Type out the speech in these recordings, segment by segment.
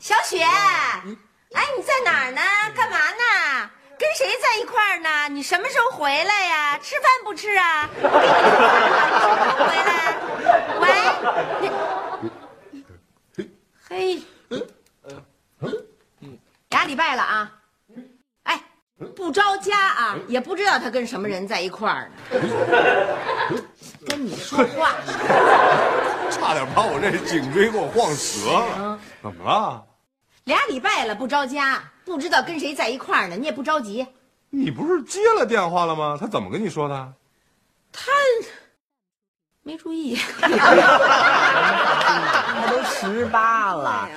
小雪，哎，你在哪儿呢？干嘛呢？跟谁在一块儿呢？你什么时候回来呀？吃饭不吃啊？我给你打电话，你什么时候回来？喂，嘿，俩礼拜了啊！哎，不着家啊，也不知道他跟什么人在一块儿呢。跟你说话，差点把我这颈椎给我晃折了。怎么了？俩礼拜了不着家，不知道跟谁在一块儿呢，你也不着急。你不是接了电话了吗？他怎么跟你说的？他没注意，他都十八了，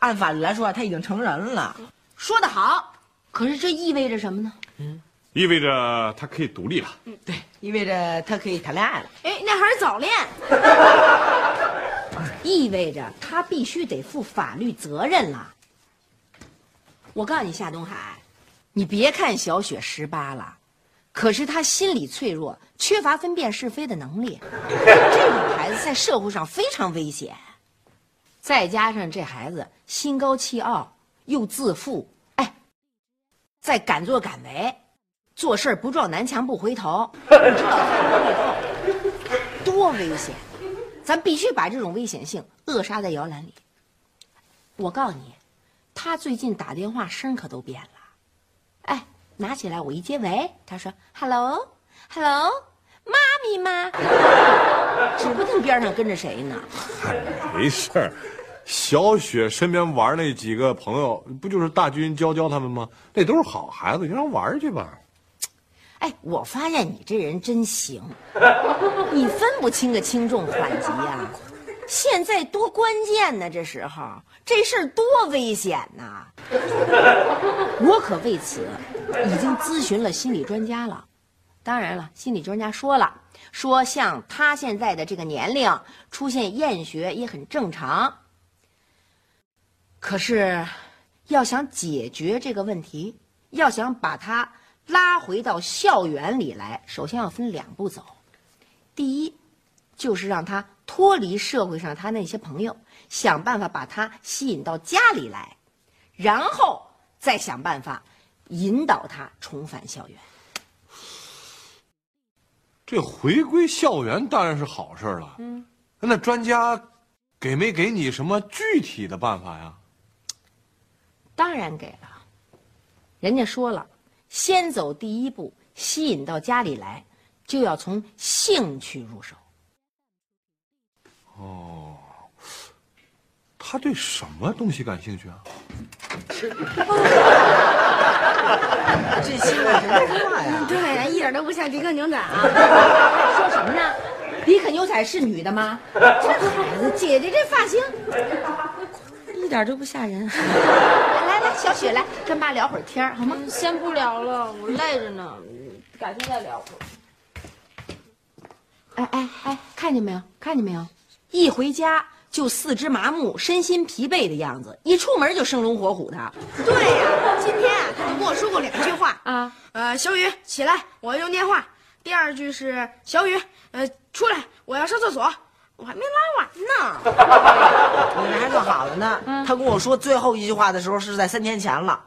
按法律来说，他已经成人了。说得好，可是这意味着什么呢？嗯意味着他可以独立了。嗯对，意味着他可以谈恋爱了。哎，那还是早恋。意味着他必须得负法律责任了。我告诉你，夏东海，你别看小雪十八了，可是她心理脆弱，缺乏分辨是非的能力。这种孩子在社会上非常危险。再加上这孩子心高气傲，又自负，哎，再敢作敢为，做事不撞南墙不回头，不知道退后以后，多危险！咱必须把这种危险性扼杀在摇篮里。我告诉你，他最近打电话声可都变了。哎，拿起来我一接，喂，他说：“hello，hello，妈咪吗？”指不定边上跟着谁呢。嗨 没事儿，小雪身边玩那几个朋友，不就是大军、娇娇他们吗？那都是好孩子，你让玩去吧。哎，我发现你这人真行，你分不清个轻重缓急呀、现在多关键呢，这时候这事儿多危险呐！我可为此已经咨询了心理专家了。当然了，心理专家说了，说像他现在的这个年龄，出现厌学也很正常。可是，要想解决这个问题，要想把他拉回到校园里来，首先要分两步走。第一，就是让他脱离社会上他那些朋友，想办法把他吸引到家里来，然后再想办法引导他重返校园。这回归校园当然是好事了。嗯，那专家给没给你什么具体的办法呀？当然给了，人家说了，先走第一步，吸引到家里来，就要从兴趣入手。他对什么东西感兴趣啊？这新话呀！对，一点都不像迪克牛仔啊。说什么呢？迪克牛仔是女的吗？这孩子，姐姐这发型一点都不吓人。来来来，小雪来跟爸聊会儿天儿好吗？先不聊了，我累着呢，改天再聊。哎哎哎，看见没有？看见没有？一回家就四肢麻木、身心疲惫的样子，一出门就生龙活虎的。对呀、今天啊，他就跟我说过两句话啊。呃，小雨起来，我要用电话。第二句是小雨，呃，出来，我要上厕所。我还没拉完呢。你们还算好的呢。他跟我说最后一句话的时候是在三天前了。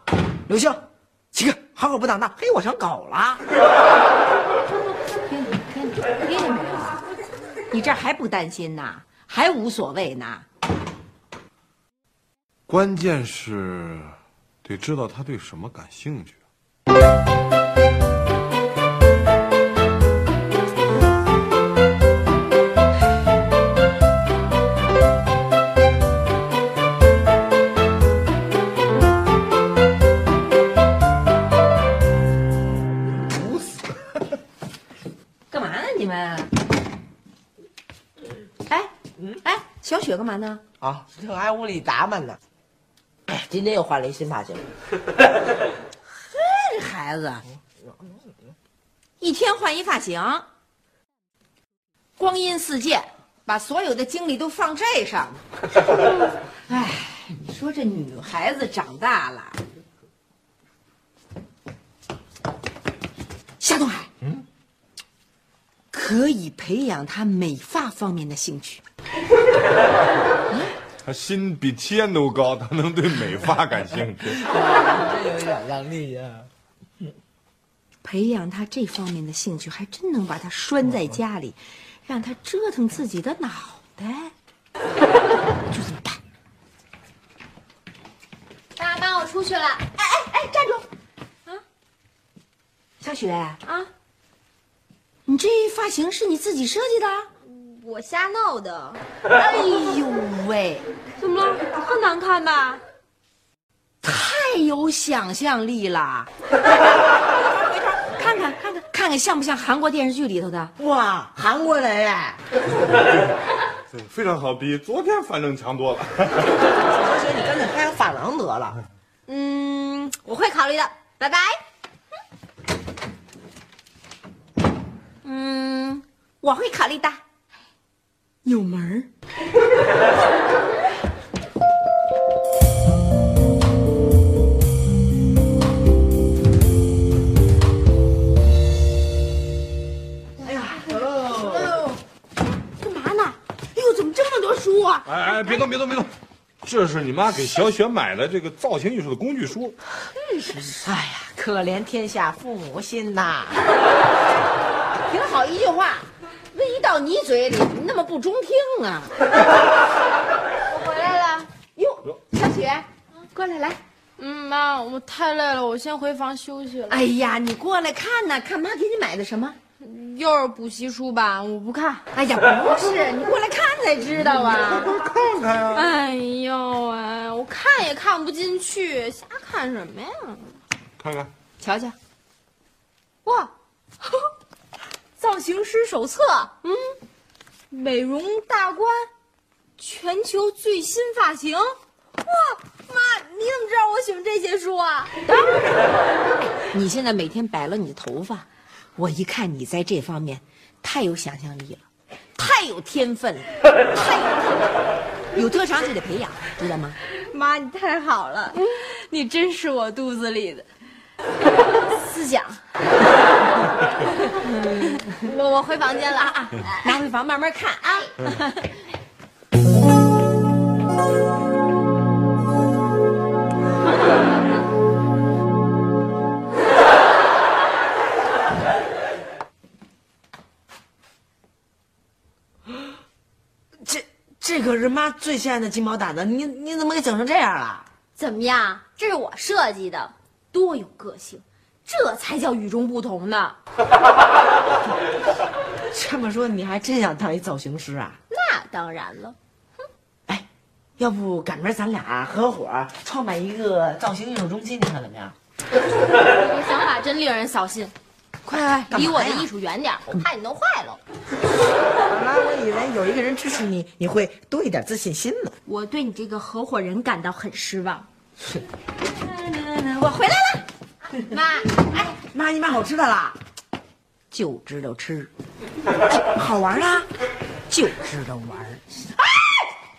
刘星，起开好狗不挡道，嘿，我成狗了。听见听见听见没有？你这还不担心呐？还无所谓呢？关键是得知道他对什么感兴趣。雪干嘛呢？啊，正挨屋里打扮呢。哎，今天又换了一新发型。这孩子，一天换一发型，光阴似箭，把所有的精力都放这上。哎，你说这女孩子长大了，夏东海，嗯，可以培养她美发方面的兴趣。他心比天都高，他能对美发感兴趣。真有想象力呀！培养他这方面的兴趣，还真能把他拴在家里，让他折腾自己的脑袋。就这么办。爸妈，我出去了。哎哎哎，站住！啊，小雪啊，你这发型是你自己设计的？我瞎闹的。哎呦喂，怎么了？很难看吧？太有想象力了！回头看看看看看看像不像韩国电视剧里头的？哇，韩国人哎！对，非常好，比昨天反正强多了。小雪，你干脆开个发廊得了。嗯，我会考虑的。拜拜。嗯，我会考虑的。有门儿。干嘛呢？哎呦，怎么这么多书啊？哎哎，别动别动别动，这是你妈给小雪买的这个造型艺术的工具书。哎呀，可怜天下父母心呐！挺好一句话，到你嘴里那么不中听啊！我回来了。哟，小雪，过来来。嗯，妈，我太累了，我先回房休息了。哎呀，你过来看呐，看妈给你买的什么？又是补习书吧？我不看。哎呀，不是，你过来看才知道啊。看看呀、哎呦哎，我看也看不进去，瞎看什么呀？看看。瞧瞧，哇，造型师手册，嗯，美容大观，全球最新发型，哇，妈，你怎么知道我喜欢这些书啊？你现在每天摆了你的头发，我一看你在这方面太有想象力了，太有天分了，太有天分了，有特长就得培养，知道吗？妈，你太好了，你真是我肚子里的思想。我我回房间了啊！拿回房慢慢看啊。这这可是妈最心爱的金毛掸子，你你怎么给整成这样了？怎么样？这是我设计的，多有个性，这才叫与众不同呢。这么说你还真想当一造型师啊？那当然了。哎，要不赶明儿咱俩合伙创办一个造型艺术中心，你看怎么样？这想法真令人扫兴。快离我的艺术远点，我怕你弄坏了。本来我以为有一个人支持你，你会多一点自信心呢。我对你这个合伙人感到很失望。我回来了，妈，哎，妈，你买好吃的啦？就知道吃，哎 好玩啦，就知道玩。哎，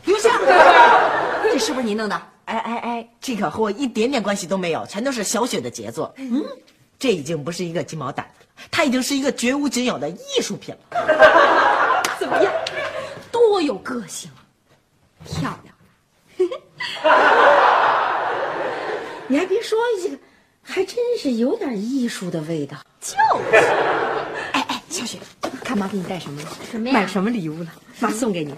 刘星，这是不是你弄的？哎哎哎，这可和我一点点关系都没有，全都是小雪的杰作。嗯，这已经不是一个鸡毛掸子了，它已经是一个绝无仅有的艺术品了。怎么样？多有个性，漂亮。你还别说，这个还真是有点艺术的味道。就是，哎哎，小雪，看妈给你带什么了？什么呀买什么礼物了？妈送给你。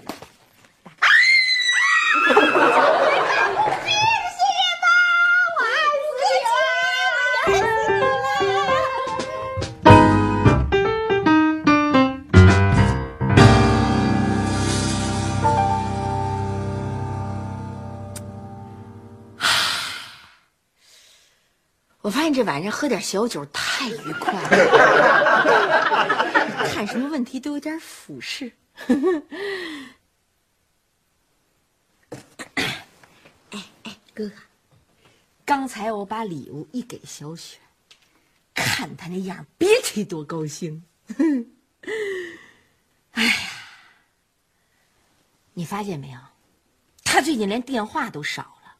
我发现这晚上喝点小酒太愉快了，看什么问题都有点俯视。哎哎哥哥，刚才我把礼物一给小雪，看她那样，别提多高兴。哎呀，你发现没有？她最近连电话都少了，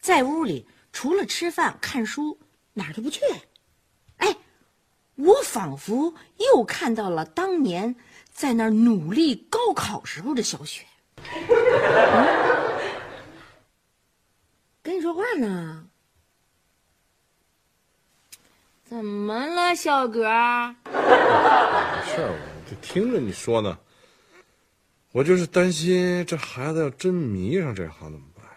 在屋里除了吃饭、看书，哪儿都不去。哎，我仿佛又看到了当年在那儿努力高考时候的小雪。嗯跟你说话呢。怎么了，小格？没事儿，我就听着你说呢。我就是担心这孩子要真迷上这行怎么办呀？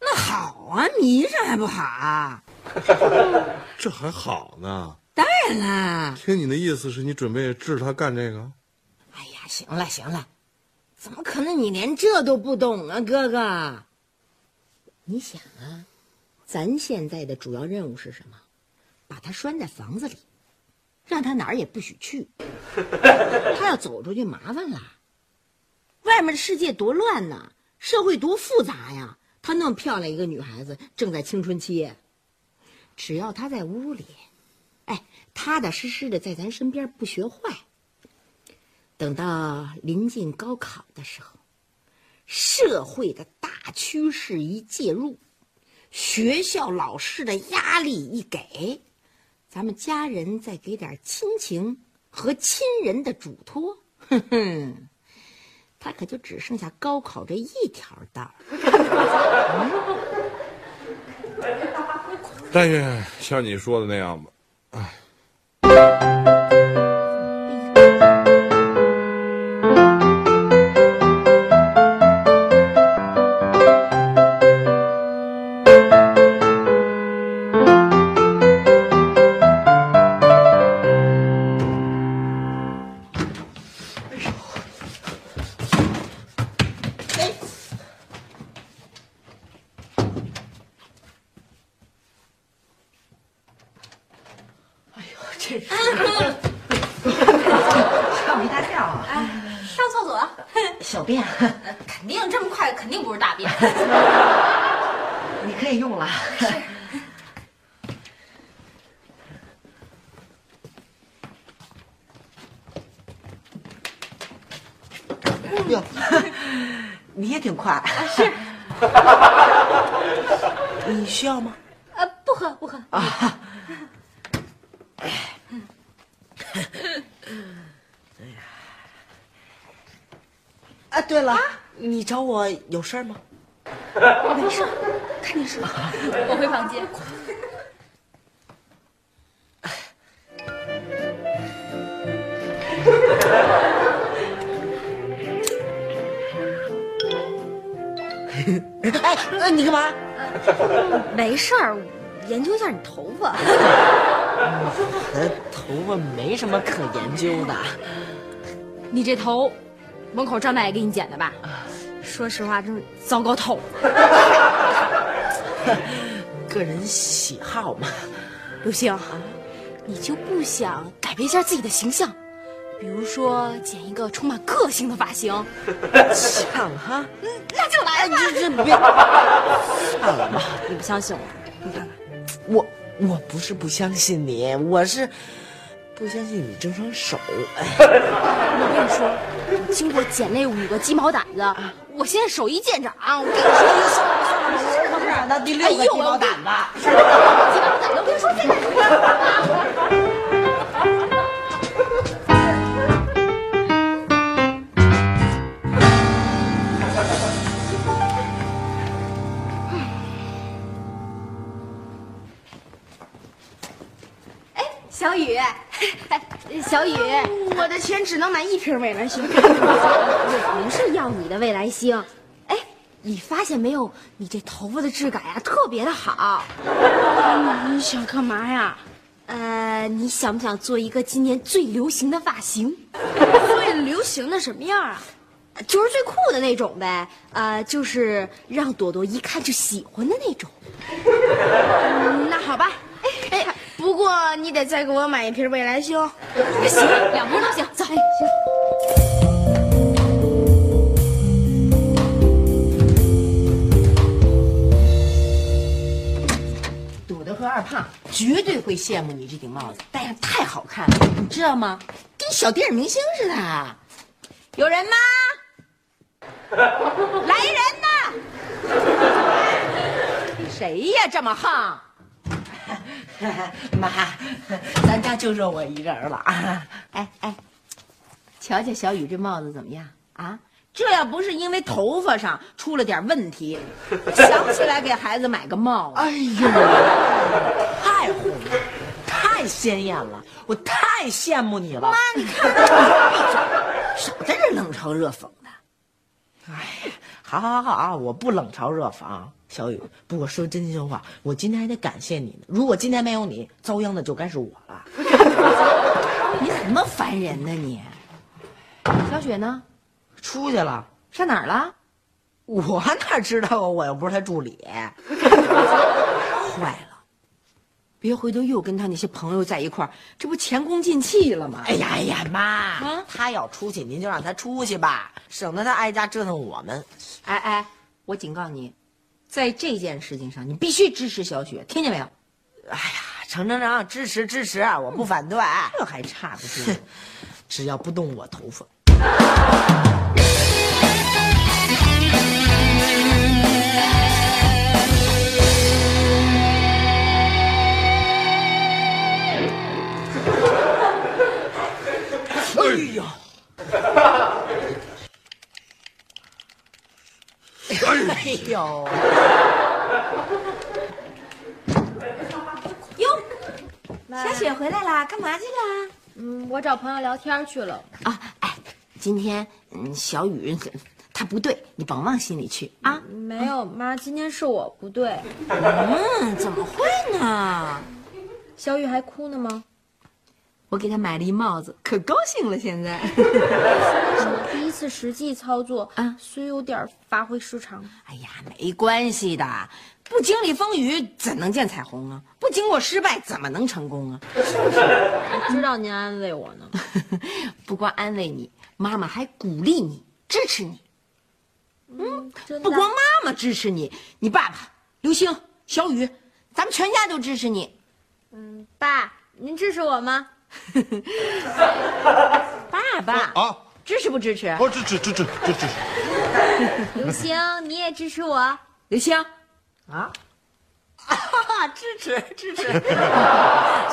那好啊，迷上还不好啊？这还好呢。当然啦。听你的意思是你准备治他干这个？哎呀，行了行了，怎么可能你连这都不懂啊，哥哥？你想啊，咱现在的主要任务是什么？把他拴在房子里，让他哪儿也不许去。他要走出去，麻烦了。外面的世界多乱呐，社会多复杂呀！她那么漂亮一个女孩子，正在青春期，只要她在屋里，哎，踏踏实实的在咱身边，不学坏。等到临近高考的时候，社会的大趋势一介入，学校老师的压力一给，咱们家人再给点亲情和亲人的嘱托，哼哼，他可就只剩下高考这一条道但愿 像你说的那样吧。唉你需要吗？呃，不喝不喝。啊。啊，对了，你找我有事儿吗？没事，看电视。我回房间。哎，呃，你干嘛？没事儿，研究一下你头发。我的头发没什么可研究的。你这头，门口张大爷给你剪的吧？说实话，真是糟糕透了。个人喜好嘛。刘星，你就不想改变一下自己的形象？比如说剪一个充满个性的发型？想哈？嗯，那就来吧。这这别，算了吧。你不相信我？你看看，我我不是不相信你，我是不相信你这双手。我跟你说，经过剪那五个鸡毛掸子，我现在手艺见长。我跟你说，算了算了，我哪儿呢？第六个鸡毛掸子。鸡毛掸子，我跟你说，现在。小雨，小雨，我的钱只能买一瓶未来星。我不是要你的未来星，哎，你发现没有？你这头发的质感呀，特别的好。你想干嘛呀？呃，你想不想做一个今年最流行的发型？最流行的什么样啊？就是最酷的那种呗。呃，就是让朵朵一看就喜欢的那种。嗯、那好吧。不过你得再给我买一瓶未来星。行，两瓶都行，走。哎，行。赌德和二胖绝对会羡慕你这顶帽子，戴上太好看了，你知道吗？跟小电影明星似的。有人吗？来人呐！谁呀？这么横？妈，咱家就剩我一人了啊！哎哎，瞧瞧小雨这帽子怎么样啊？这要不是因为头发上出了点问题，想不起来给孩子买个帽子。哎呦，太红了，太鲜艳了，我太羡慕你了。妈，你看，少在这冷嘲热讽的。哎，好好好啊，我不冷嘲热讽，小雨。不过说真心话，我今天还得感谢你呢。如果今天没有你，遭殃的就该是我了。你怎么烦人呢你？小雪呢？出去了，上哪儿了？我哪知道啊？我又不是他助理。坏了，别回头又跟他那些朋友在一块儿，这不前功尽弃了吗？哎呀哎呀，妈，啊他要出去，您就让他出去吧，省得他挨家折腾我们。哎哎，我警告你，在这件事情上，你必须支持小雪，听见没有？哎呀，成成成，支持支持，我不反对。这还差不多。只要不动我头发。哎呀！哎呦！哟，小雪回来啦，干嘛去啦？嗯，我找朋友聊天去了。啊，哎，今天嗯，小雨他不对，你甭往心里去啊。没有，妈，今天是我不对。嗯，怎么会呢？小雨还哭呢吗？我给他买了一帽子，可高兴了。现在，我第一次实际操作啊虽有点发挥失常。哎呀，没关系的，不经历风雨怎能见彩虹啊？不经过失败怎么能成功啊？知道您安慰我呢。不光安慰你，妈妈还鼓励你，支持你。嗯，真的不光妈妈支持你，你爸爸、刘星、小雨，咱们全家都支持你。嗯，爸，您支持我吗？爸爸啊，支持不支持？哦，支持支持支持，刘星，你也支持我？刘星，啊，啊，支持支持。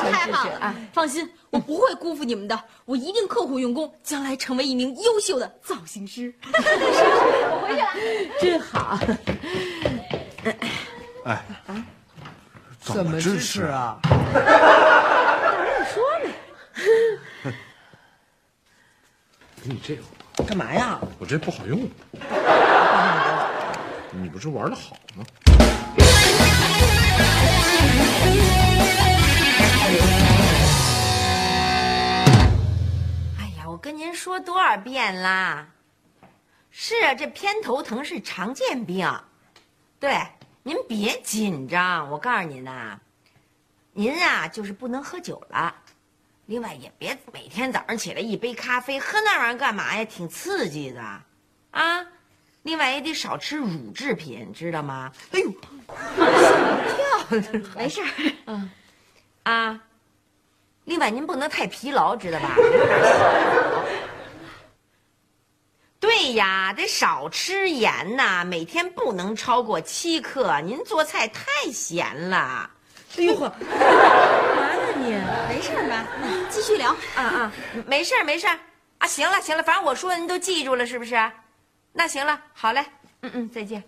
太好了啊！放心，我不会辜负你们的，我一定刻苦用功，将来成为一名优秀的造型师。我回去了。真好。哎，怎么支持？啊？给你这个，干嘛呀？我这不好用。你不是玩的好吗？哎呀，我跟您说多少遍啦！是啊，这偏头疼是常见病，对，您别紧张。我告诉您呐，您啊就是不能喝酒了，另外也别每天早上起来一杯咖啡，喝那玩意儿干嘛呀？挺刺激的，啊！另外也得少吃乳制品，知道吗？哎呦，跳 没事儿。啊！另外，您不能太疲劳，知道吧？对呀，得少吃盐呐，每天不能超过七克。您做菜太咸了。哎呦呵，干嘛呢你？没事儿吧？继续聊。啊啊，没事儿没事儿啊。行了行了，反正我说的您都记住了，是不是？那行了，好嘞，嗯嗯，再见。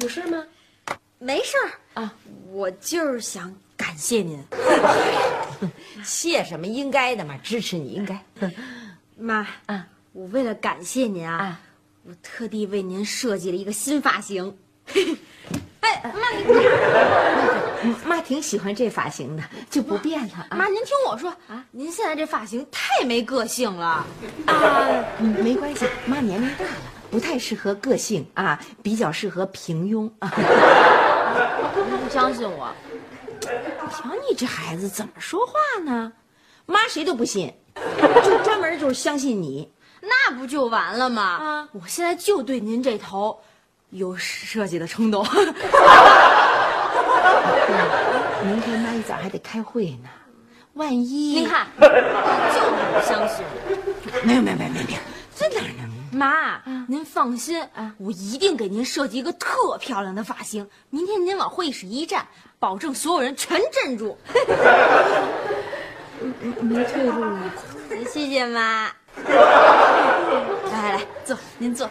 有事吗？没事儿啊，我就是想感谢您，谢什么？应该的嘛，支持你应该。妈。啊我为了感谢您啊，啊，我特地为您设计了一个新发型。哎，妈，你看，妈挺喜欢这发型的，就不变了啊。妈，您听我说啊，您现在这发型太没个性了。啊，嗯没关系，妈年龄大了，不太适合个性啊，比较适合平庸啊。他不相信我，瞧你这孩子怎么说话呢？妈谁都不信，就专门就是相信你，那不就完了吗？我现在就对您这头有设计的冲动。明天妈一早还得开会呢，万一。你看，就那不相信。没有没有没有没有，这哪能？妈，您放心，我一定给您设计一个特漂亮的发型。明天您往会议室一站，保证所有人全镇住。没退路了，谢谢妈。来来来，坐，您坐。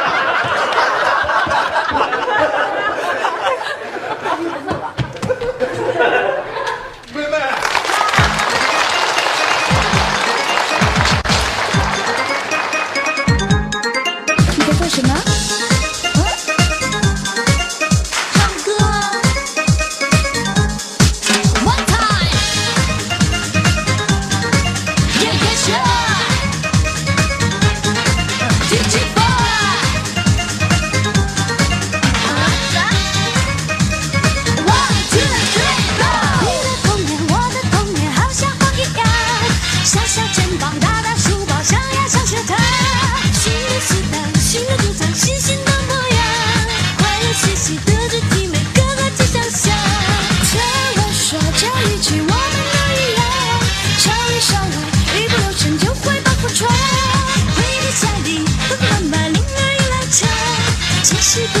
should